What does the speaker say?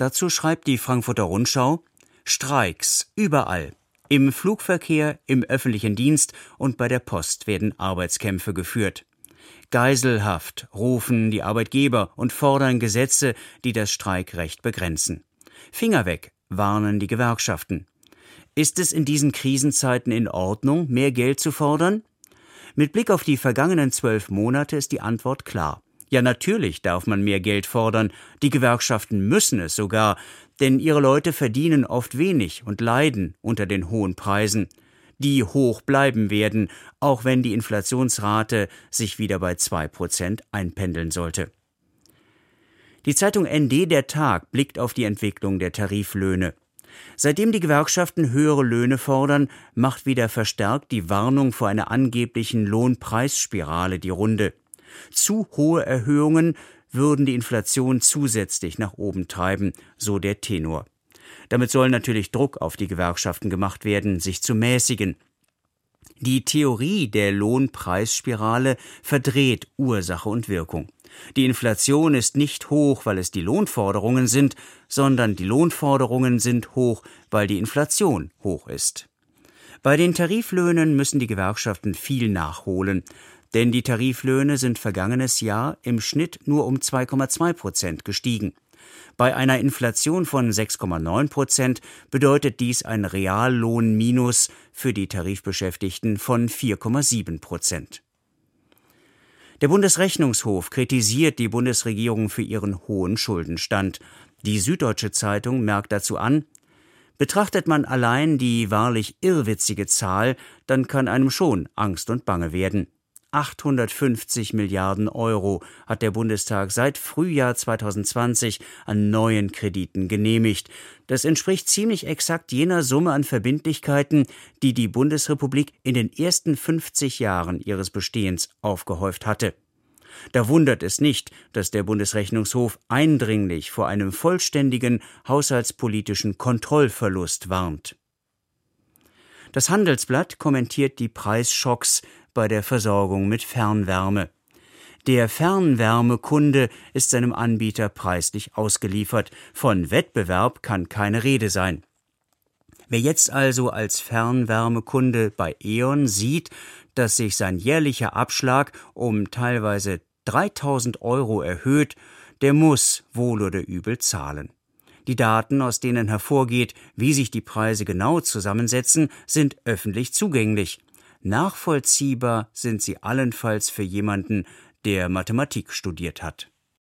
Dazu schreibt die Frankfurter Rundschau Streiks überall. Im Flugverkehr, im öffentlichen Dienst und bei der Post werden Arbeitskämpfe geführt. Geiselhaft rufen die Arbeitgeber und fordern Gesetze, die das Streikrecht begrenzen. Finger weg, warnen die Gewerkschaften. Ist es in diesen Krisenzeiten in Ordnung, mehr Geld zu fordern? Mit Blick auf die vergangenen zwölf Monate ist die Antwort klar. Ja, natürlich darf man mehr Geld fordern, die Gewerkschaften müssen es sogar, denn ihre Leute verdienen oft wenig und leiden unter den hohen Preisen die hoch bleiben werden, auch wenn die Inflationsrate sich wieder bei zwei Prozent einpendeln sollte. Die Zeitung ND Der Tag blickt auf die Entwicklung der Tariflöhne. Seitdem die Gewerkschaften höhere Löhne fordern, macht wieder verstärkt die Warnung vor einer angeblichen Lohnpreisspirale die Runde. Zu hohe Erhöhungen würden die Inflation zusätzlich nach oben treiben, so der Tenor. Damit soll natürlich Druck auf die Gewerkschaften gemacht werden, sich zu mäßigen. Die Theorie der Lohnpreisspirale verdreht Ursache und Wirkung. Die Inflation ist nicht hoch, weil es die Lohnforderungen sind, sondern die Lohnforderungen sind hoch, weil die Inflation hoch ist. Bei den Tariflöhnen müssen die Gewerkschaften viel nachholen, denn die Tariflöhne sind vergangenes Jahr im Schnitt nur um 2,2 Prozent gestiegen. Bei einer Inflation von 6,9 Prozent bedeutet dies ein Reallohnminus für die Tarifbeschäftigten von 4,7 Prozent. Der Bundesrechnungshof kritisiert die Bundesregierung für ihren hohen Schuldenstand. Die Süddeutsche Zeitung merkt dazu an, Betrachtet man allein die wahrlich irrwitzige Zahl, dann kann einem schon Angst und Bange werden. 850 Milliarden Euro hat der Bundestag seit Frühjahr 2020 an neuen Krediten genehmigt. Das entspricht ziemlich exakt jener Summe an Verbindlichkeiten, die die Bundesrepublik in den ersten 50 Jahren ihres Bestehens aufgehäuft hatte. Da wundert es nicht, dass der Bundesrechnungshof eindringlich vor einem vollständigen haushaltspolitischen Kontrollverlust warnt. Das Handelsblatt kommentiert die Preisschocks bei der Versorgung mit Fernwärme. Der Fernwärmekunde ist seinem Anbieter preislich ausgeliefert. Von Wettbewerb kann keine Rede sein. Wer jetzt also als Fernwärmekunde bei E.ON sieht, dass sich sein jährlicher Abschlag um teilweise 3000 Euro erhöht, der muss wohl oder übel zahlen. Die Daten, aus denen hervorgeht, wie sich die Preise genau zusammensetzen, sind öffentlich zugänglich. Nachvollziehbar sind sie allenfalls für jemanden, der Mathematik studiert hat.